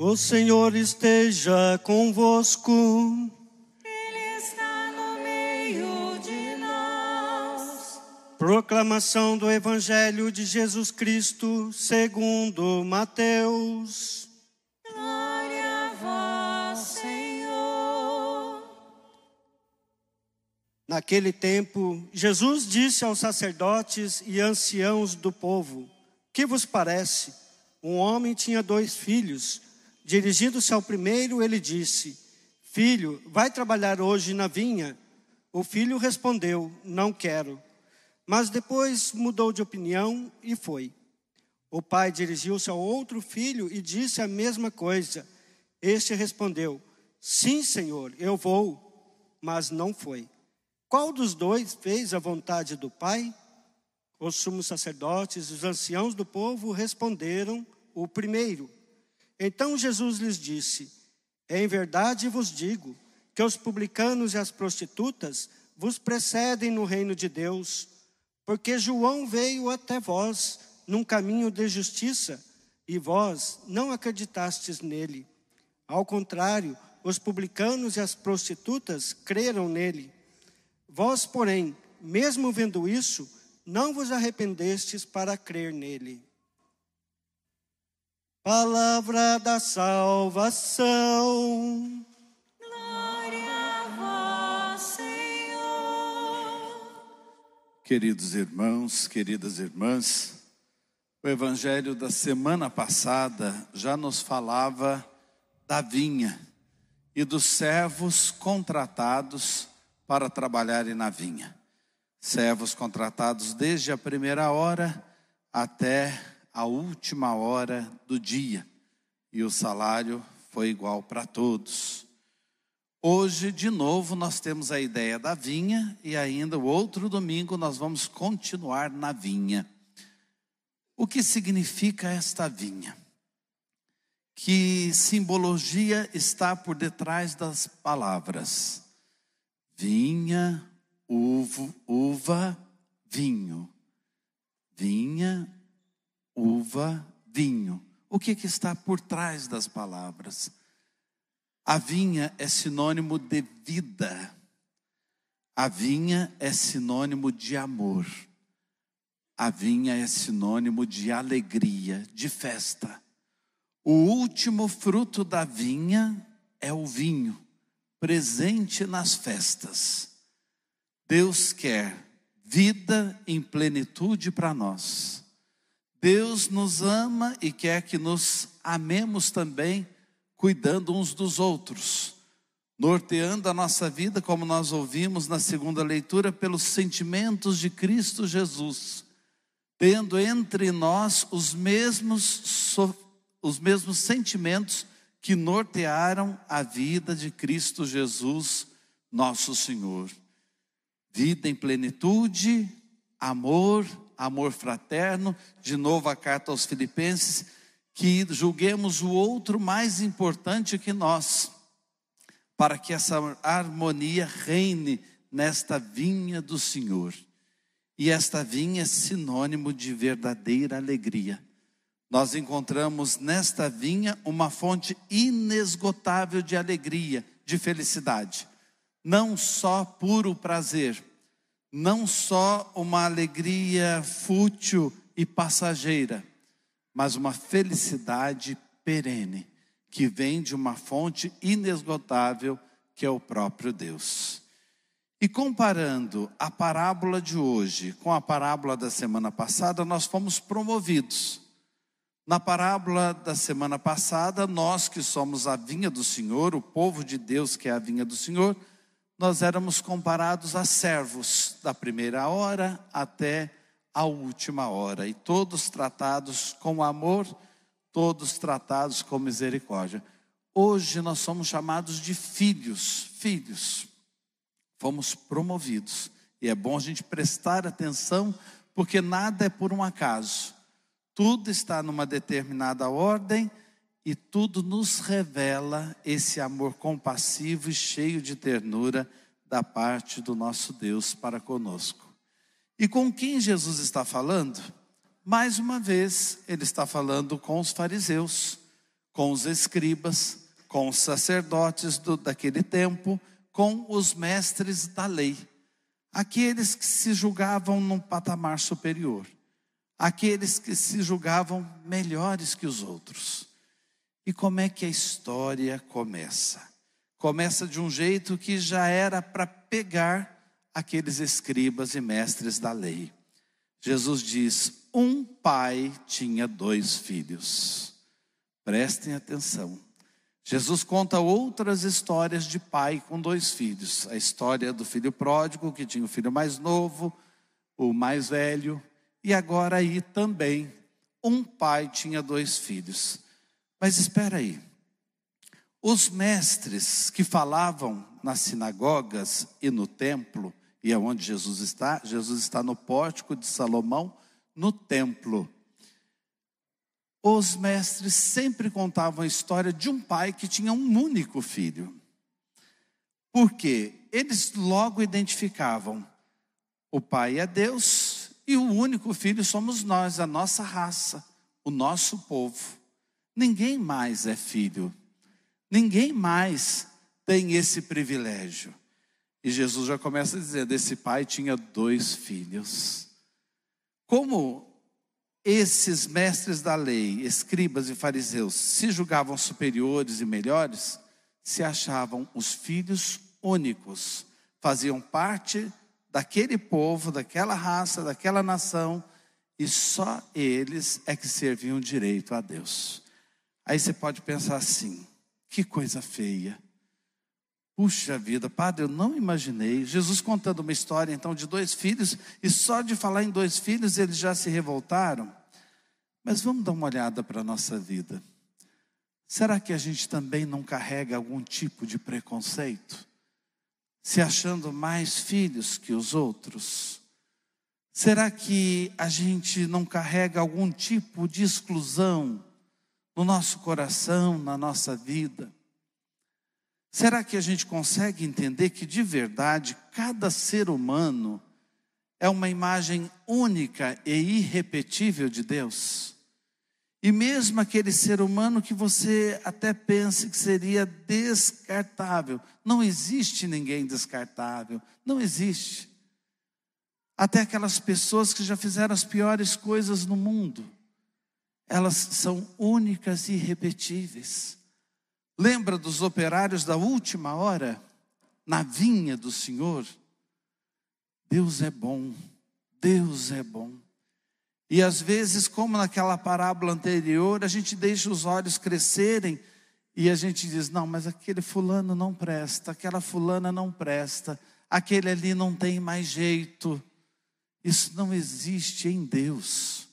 O Senhor esteja convosco. Ele está no meio de nós. Proclamação do Evangelho de Jesus Cristo, segundo Mateus. Glória a vós, Senhor. Naquele tempo, Jesus disse aos sacerdotes e anciãos do povo: Que vos parece? Um homem tinha dois filhos. Dirigindo-se ao primeiro, ele disse: Filho, vai trabalhar hoje na vinha? O filho respondeu: Não quero. Mas depois mudou de opinião e foi. O pai dirigiu-se ao outro filho e disse a mesma coisa. Este respondeu: Sim, senhor, eu vou. Mas não foi. Qual dos dois fez a vontade do pai? Os sumos sacerdotes e os anciãos do povo responderam: O primeiro. Então Jesus lhes disse: Em verdade vos digo que os publicanos e as prostitutas vos precedem no reino de Deus, porque João veio até vós num caminho de justiça e vós não acreditastes nele. Ao contrário, os publicanos e as prostitutas creram nele. Vós, porém, mesmo vendo isso, não vos arrependestes para crer nele. Palavra da salvação. Glória a vós, Senhor. Queridos irmãos, queridas irmãs, o evangelho da semana passada já nos falava da vinha e dos servos contratados para trabalharem na vinha. Servos contratados desde a primeira hora até a última hora do dia, e o salário foi igual para todos. Hoje, de novo, nós temos a ideia da vinha, e ainda o outro domingo nós vamos continuar na vinha. O que significa esta vinha? Que simbologia está por detrás das palavras? Vinha, uvo, uva, vinho. Vinha, uva, vinho. O que, que está por trás das palavras? A vinha é sinônimo de vida. A vinha é sinônimo de amor. A vinha é sinônimo de alegria, de festa. O último fruto da vinha é o vinho, presente nas festas. Deus quer vida em plenitude para nós. Deus nos ama e quer que nos amemos também, cuidando uns dos outros, norteando a nossa vida, como nós ouvimos na segunda leitura, pelos sentimentos de Cristo Jesus, tendo entre nós os mesmos, os mesmos sentimentos que nortearam a vida de Cristo Jesus, nosso Senhor. Vida em plenitude, amor, amor fraterno, de novo a carta aos Filipenses, que julguemos o outro mais importante que nós, para que essa harmonia reine nesta vinha do Senhor. E esta vinha é sinônimo de verdadeira alegria. Nós encontramos nesta vinha uma fonte inesgotável de alegria, de felicidade. Não só puro prazer, não só uma alegria fútil e passageira, mas uma felicidade perene, que vem de uma fonte inesgotável, que é o próprio Deus. E comparando a parábola de hoje com a parábola da semana passada, nós fomos promovidos. Na parábola da semana passada, nós que somos a vinha do Senhor, o povo de Deus que é a vinha do Senhor, nós éramos comparados a servos da primeira hora até a última hora, e todos tratados com amor, todos tratados com misericórdia. Hoje nós somos chamados de filhos, filhos. Fomos promovidos. E é bom a gente prestar atenção, porque nada é por um acaso. Tudo está numa determinada ordem e tudo nos revela esse amor compassivo e cheio de ternura da parte do nosso Deus para conosco. E com quem Jesus está falando? Mais uma vez, ele está falando com os fariseus, com os escribas, com os sacerdotes do, daquele tempo, com os mestres da lei, aqueles que se julgavam num patamar superior, aqueles que se julgavam melhores que os outros. E como é que a história começa? Começa de um jeito que já era para pegar aqueles escribas e mestres da lei. Jesus diz: um pai tinha dois filhos. Prestem atenção. Jesus conta outras histórias de pai com dois filhos. A história do filho pródigo, que tinha o filho mais novo, o mais velho, e agora aí também um pai tinha dois filhos. Mas espera aí. Os mestres que falavam nas sinagogas e no templo, e é onde Jesus está, Jesus está no pórtico de Salomão, no templo. Os mestres sempre contavam a história de um pai que tinha um único filho. Por quê? Eles logo identificavam: o pai é Deus e o único filho somos nós, a nossa raça, o nosso povo. Ninguém mais é filho, ninguém mais tem esse privilégio. E Jesus já começa a dizer: desse pai tinha dois filhos. Como esses mestres da lei, escribas e fariseus, se julgavam superiores e melhores, se achavam os filhos únicos, faziam parte daquele povo, daquela raça, daquela nação, e só eles é que serviam direito a Deus. Aí você pode pensar assim: que coisa feia. Puxa vida, padre, eu não imaginei. Jesus contando uma história então de dois filhos, e só de falar em dois filhos eles já se revoltaram. Mas vamos dar uma olhada para a nossa vida. Será que a gente também não carrega algum tipo de preconceito? Se achando mais filhos que os outros? Será que a gente não carrega algum tipo de exclusão? No nosso coração, na nossa vida? Será que a gente consegue entender que de verdade cada ser humano é uma imagem única e irrepetível de Deus? E mesmo aquele ser humano que você até pense que seria descartável, não existe ninguém descartável, não existe. Até aquelas pessoas que já fizeram as piores coisas no mundo, elas são únicas e irrepetíveis. Lembra dos operários da última hora na vinha do Senhor? Deus é bom, Deus é bom. E às vezes, como naquela parábola anterior, a gente deixa os olhos crescerem e a gente diz: não, mas aquele fulano não presta, aquela fulana não presta, aquele ali não tem mais jeito. Isso não existe em Deus.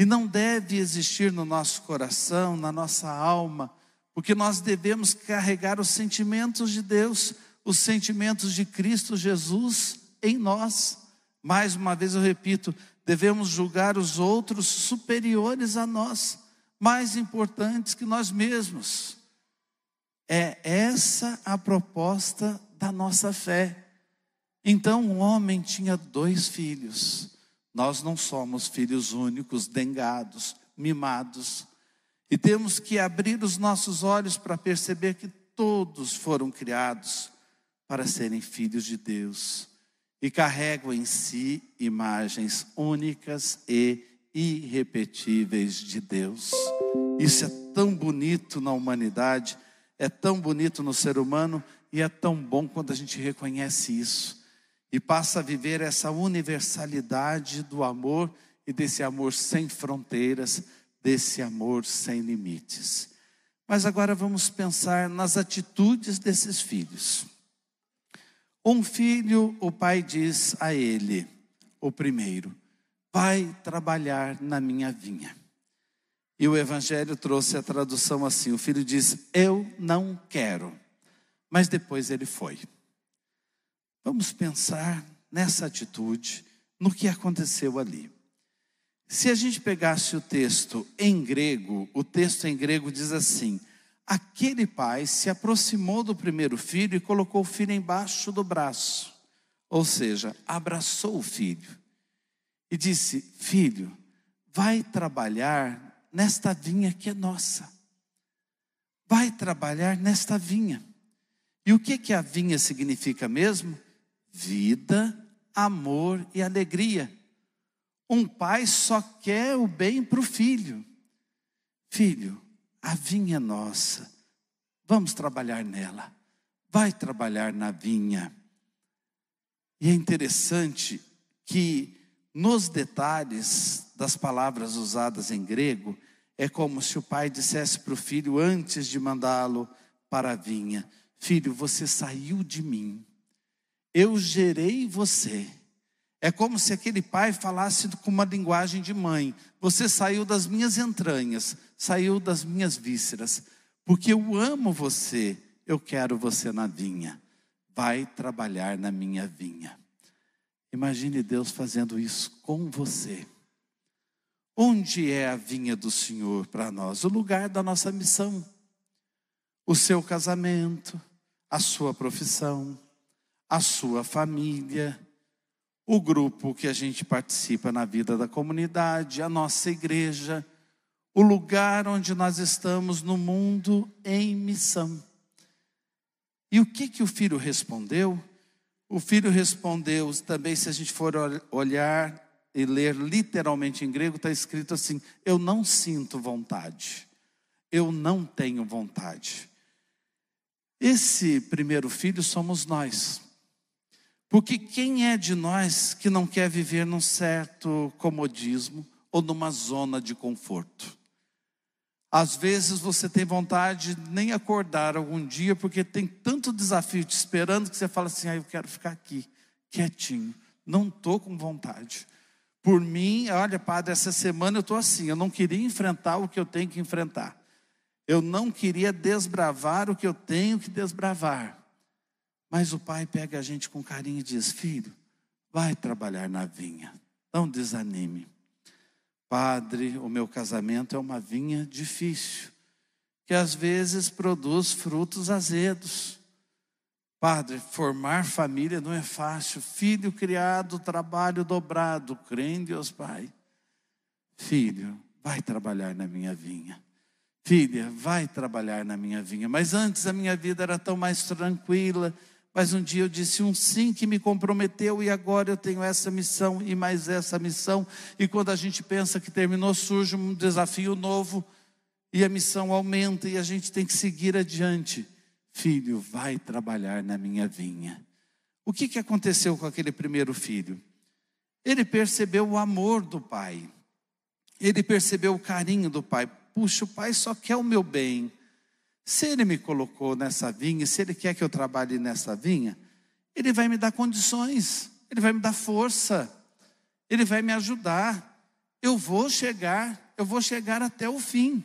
E não deve existir no nosso coração, na nossa alma, porque nós devemos carregar os sentimentos de Deus, os sentimentos de Cristo Jesus em nós. Mais uma vez eu repito, devemos julgar os outros superiores a nós, mais importantes que nós mesmos. É essa a proposta da nossa fé. Então, um homem tinha dois filhos. Nós não somos filhos únicos, dengados, mimados. E temos que abrir os nossos olhos para perceber que todos foram criados para serem filhos de Deus e carregam em si imagens únicas e irrepetíveis de Deus. Isso é tão bonito na humanidade, é tão bonito no ser humano e é tão bom quando a gente reconhece isso e passa a viver essa universalidade do amor e desse amor sem fronteiras, desse amor sem limites. Mas agora vamos pensar nas atitudes desses filhos. Um filho, o pai diz a ele, o primeiro, vai trabalhar na minha vinha. E o evangelho trouxe a tradução assim: o filho diz, eu não quero. Mas depois ele foi. Vamos pensar nessa atitude, no que aconteceu ali. Se a gente pegasse o texto em grego, o texto em grego diz assim: Aquele pai se aproximou do primeiro filho e colocou o filho embaixo do braço, ou seja, abraçou o filho e disse: Filho, vai trabalhar nesta vinha que é nossa. vai trabalhar nesta vinha. E o que que a vinha significa mesmo? Vida, amor e alegria. Um pai só quer o bem para o filho. Filho, a vinha é nossa, vamos trabalhar nela. Vai trabalhar na vinha. E é interessante que nos detalhes das palavras usadas em grego, é como se o pai dissesse para o filho antes de mandá-lo para a vinha: Filho, você saiu de mim, eu gerei você. É como se aquele pai falasse com uma linguagem de mãe: Você saiu das minhas entranhas, saiu das minhas vísceras, porque eu amo você, eu quero você na vinha. Vai trabalhar na minha vinha. Imagine Deus fazendo isso com você. Onde é a vinha do Senhor para nós? O lugar da nossa missão. O seu casamento, a sua profissão, a sua família, o grupo que a gente participa na vida da comunidade, a nossa igreja, o lugar onde nós estamos no mundo em missão. E o que que o filho respondeu? O filho respondeu, também se a gente for olhar e ler literalmente em grego, está escrito assim: Eu não sinto vontade, eu não tenho vontade. Esse primeiro filho somos nós. Porque quem é de nós que não quer viver num certo comodismo ou numa zona de conforto? Às vezes você tem vontade de nem acordar algum dia, porque tem tanto desafio te esperando que você fala assim: ah, eu quero ficar aqui, quietinho, não estou com vontade. Por mim, olha, padre, essa semana eu estou assim, eu não queria enfrentar o que eu tenho que enfrentar. Eu não queria desbravar o que eu tenho que desbravar. Mas o pai pega a gente com carinho e diz: Filho, vai trabalhar na vinha, não desanime. Padre, o meu casamento é uma vinha difícil, que às vezes produz frutos azedos. Padre, formar família não é fácil. Filho criado, trabalho dobrado. Crê em Deus, Pai. Filho, vai trabalhar na minha vinha. Filha, vai trabalhar na minha vinha. Mas antes a minha vida era tão mais tranquila. Mas um dia eu disse um sim que me comprometeu e agora eu tenho essa missão e mais essa missão. E quando a gente pensa que terminou, surge um desafio novo e a missão aumenta e a gente tem que seguir adiante. Filho, vai trabalhar na minha vinha. O que, que aconteceu com aquele primeiro filho? Ele percebeu o amor do pai, ele percebeu o carinho do pai. Puxa, o pai só quer o meu bem. Se ele me colocou nessa vinha, se ele quer que eu trabalhe nessa vinha, ele vai me dar condições, ele vai me dar força, ele vai me ajudar. Eu vou chegar, eu vou chegar até o fim.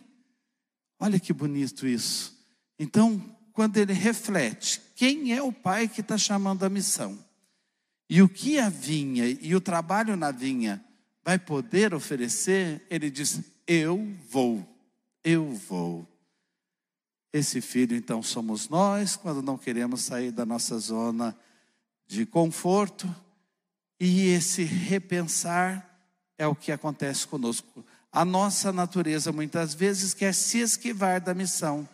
Olha que bonito isso. Então, quando ele reflete quem é o pai que está chamando a missão e o que a vinha e o trabalho na vinha vai poder oferecer, ele diz: Eu vou, eu vou. Esse filho, então, somos nós, quando não queremos sair da nossa zona de conforto, e esse repensar é o que acontece conosco. A nossa natureza muitas vezes quer se esquivar da missão,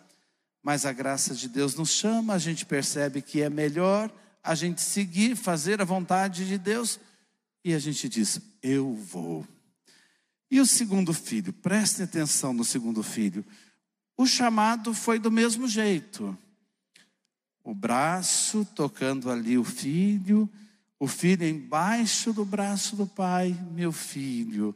mas a graça de Deus nos chama, a gente percebe que é melhor a gente seguir, fazer a vontade de Deus, e a gente diz: Eu vou. E o segundo filho, prestem atenção no segundo filho. O chamado foi do mesmo jeito. O braço tocando ali o filho, o filho embaixo do braço do pai, meu filho,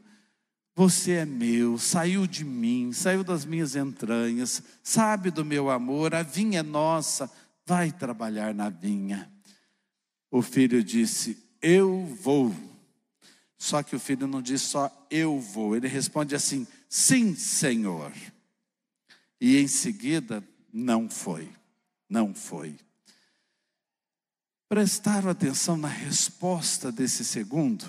você é meu, saiu de mim, saiu das minhas entranhas, sabe do meu amor, a vinha é nossa, vai trabalhar na vinha. O filho disse: Eu vou. Só que o filho não diz só eu vou, ele responde assim: Sim, Senhor. E em seguida, não foi, não foi. Prestaram atenção na resposta desse segundo?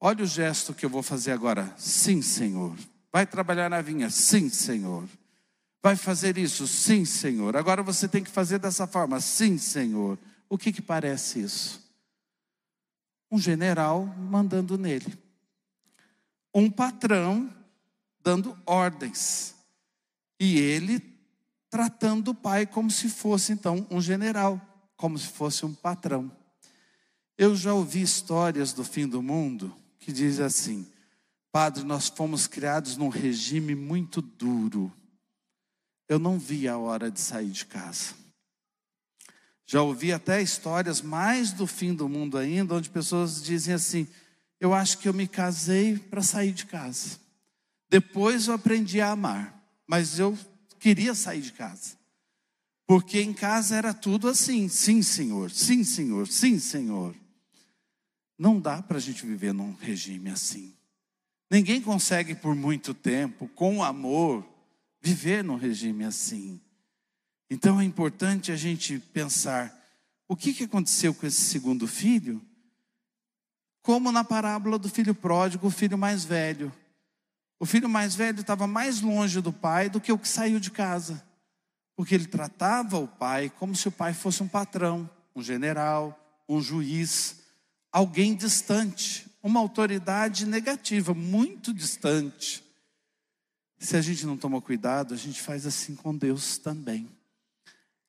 Olha o gesto que eu vou fazer agora. Sim, Senhor. Vai trabalhar na vinha? Sim, Senhor. Vai fazer isso? Sim, Senhor. Agora você tem que fazer dessa forma? Sim, Senhor. O que que parece isso? Um general mandando nele. Um patrão dando ordens. E ele tratando o pai como se fosse então um general, como se fosse um patrão. Eu já ouvi histórias do fim do mundo que diz assim: Padre, nós fomos criados num regime muito duro. Eu não vi a hora de sair de casa. Já ouvi até histórias mais do fim do mundo ainda, onde pessoas dizem assim: Eu acho que eu me casei para sair de casa. Depois eu aprendi a amar, mas eu queria sair de casa. Porque em casa era tudo assim: sim, senhor, sim, senhor, sim, senhor. Não dá para a gente viver num regime assim. Ninguém consegue por muito tempo, com amor, viver num regime assim. Então é importante a gente pensar: o que, que aconteceu com esse segundo filho? Como na parábola do filho pródigo, o filho mais velho. O filho mais velho estava mais longe do pai do que o que saiu de casa, porque ele tratava o pai como se o pai fosse um patrão, um general, um juiz, alguém distante, uma autoridade negativa, muito distante. Se a gente não toma cuidado, a gente faz assim com Deus também.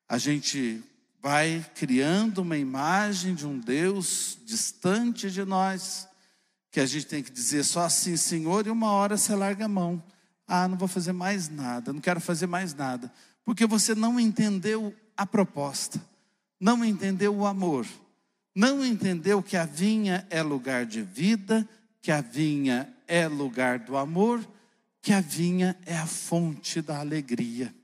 A gente vai criando uma imagem de um Deus distante de nós, que a gente tem que dizer só assim, Senhor, e uma hora você larga a mão. Ah, não vou fazer mais nada, não quero fazer mais nada, porque você não entendeu a proposta, não entendeu o amor, não entendeu que a vinha é lugar de vida, que a vinha é lugar do amor, que a vinha é a fonte da alegria.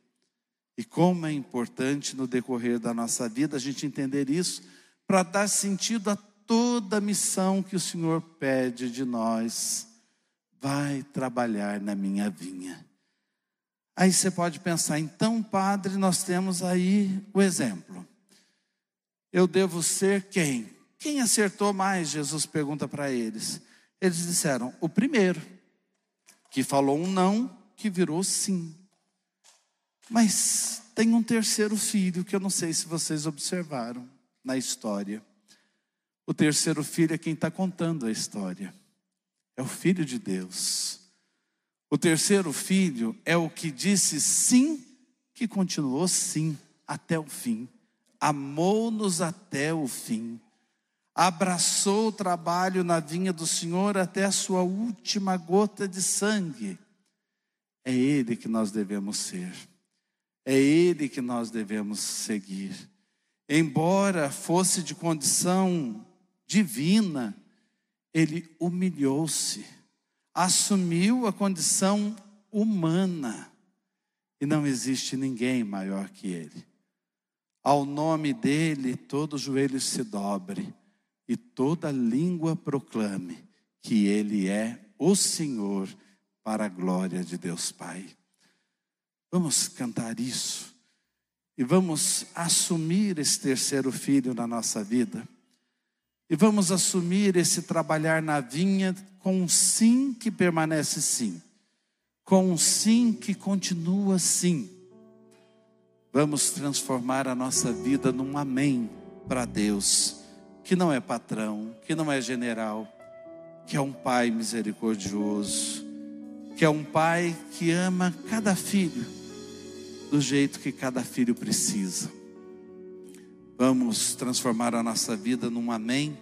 E como é importante no decorrer da nossa vida a gente entender isso, para dar sentido a toda a missão que o Senhor pede de nós. Vai trabalhar na minha vinha. Aí você pode pensar, então, padre, nós temos aí o exemplo. Eu devo ser quem? Quem acertou mais? Jesus pergunta para eles. Eles disseram, o primeiro, que falou um não, que virou sim. Mas tem um terceiro filho que eu não sei se vocês observaram na história. O terceiro filho é quem está contando a história. É o filho de Deus. O terceiro filho é o que disse sim, que continuou sim até o fim. Amou-nos até o fim. Abraçou o trabalho na vinha do Senhor até a sua última gota de sangue. É Ele que nós devemos ser. É Ele que nós devemos seguir. Embora fosse de condição divina, ele humilhou-se, assumiu a condição humana, e não existe ninguém maior que ele. Ao nome dele, todo joelho se dobre e toda língua proclame que ele é o Senhor para a glória de Deus Pai. Vamos cantar isso e vamos assumir esse terceiro filho na nossa vida. E vamos assumir esse trabalhar na vinha com um sim que permanece sim, com um sim que continua sim. Vamos transformar a nossa vida num amém para Deus, que não é patrão, que não é general, que é um pai misericordioso, que é um pai que ama cada filho do jeito que cada filho precisa. Vamos transformar a nossa vida num amém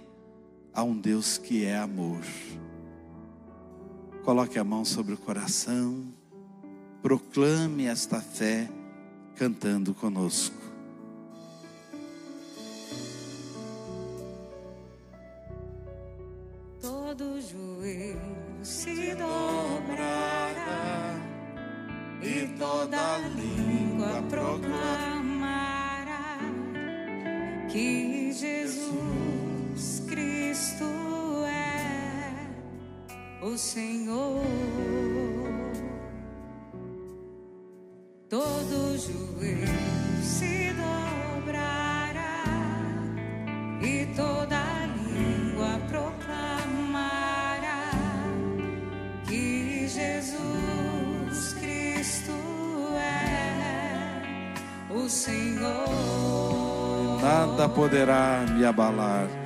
a um Deus que é amor. Coloque a mão sobre o coração, proclame esta fé cantando conosco. Senhor. Todo joelho se dobrará e toda língua proclamará que Jesus Cristo é o Senhor. Nada poderá me abalar.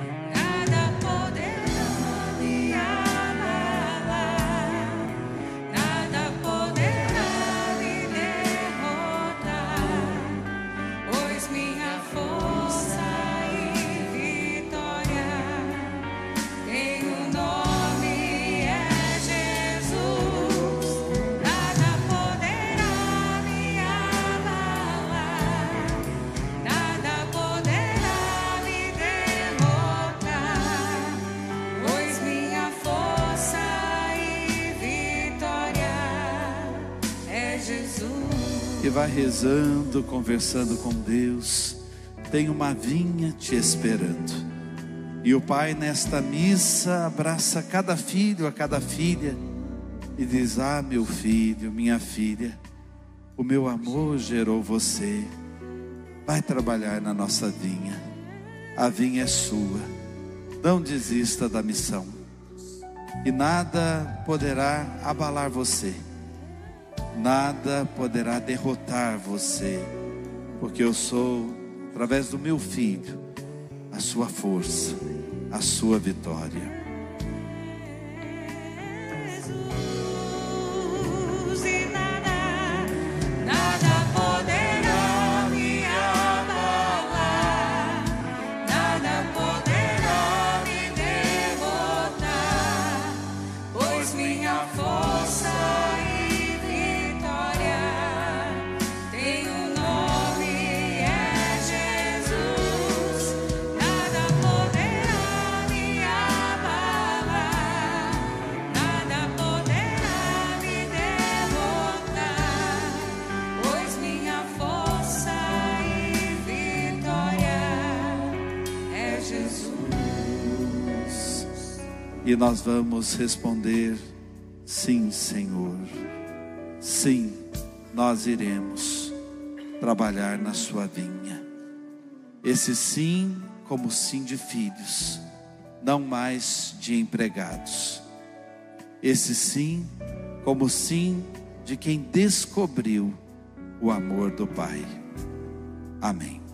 Vai rezando, conversando com Deus. Tem uma vinha te esperando. E o Pai, nesta missa, abraça cada filho, a cada filha, e diz: Ah, meu filho, minha filha, o meu amor gerou você. Vai trabalhar na nossa vinha. A vinha é sua. Não desista da missão. E nada poderá abalar você. Nada poderá derrotar você. Porque eu sou, através do meu filho, a sua força, a sua vitória. E nós vamos responder: sim, Senhor. Sim, nós iremos trabalhar na sua vinha. Esse sim, como sim de filhos, não mais de empregados. Esse sim, como sim de quem descobriu o amor do Pai. Amém.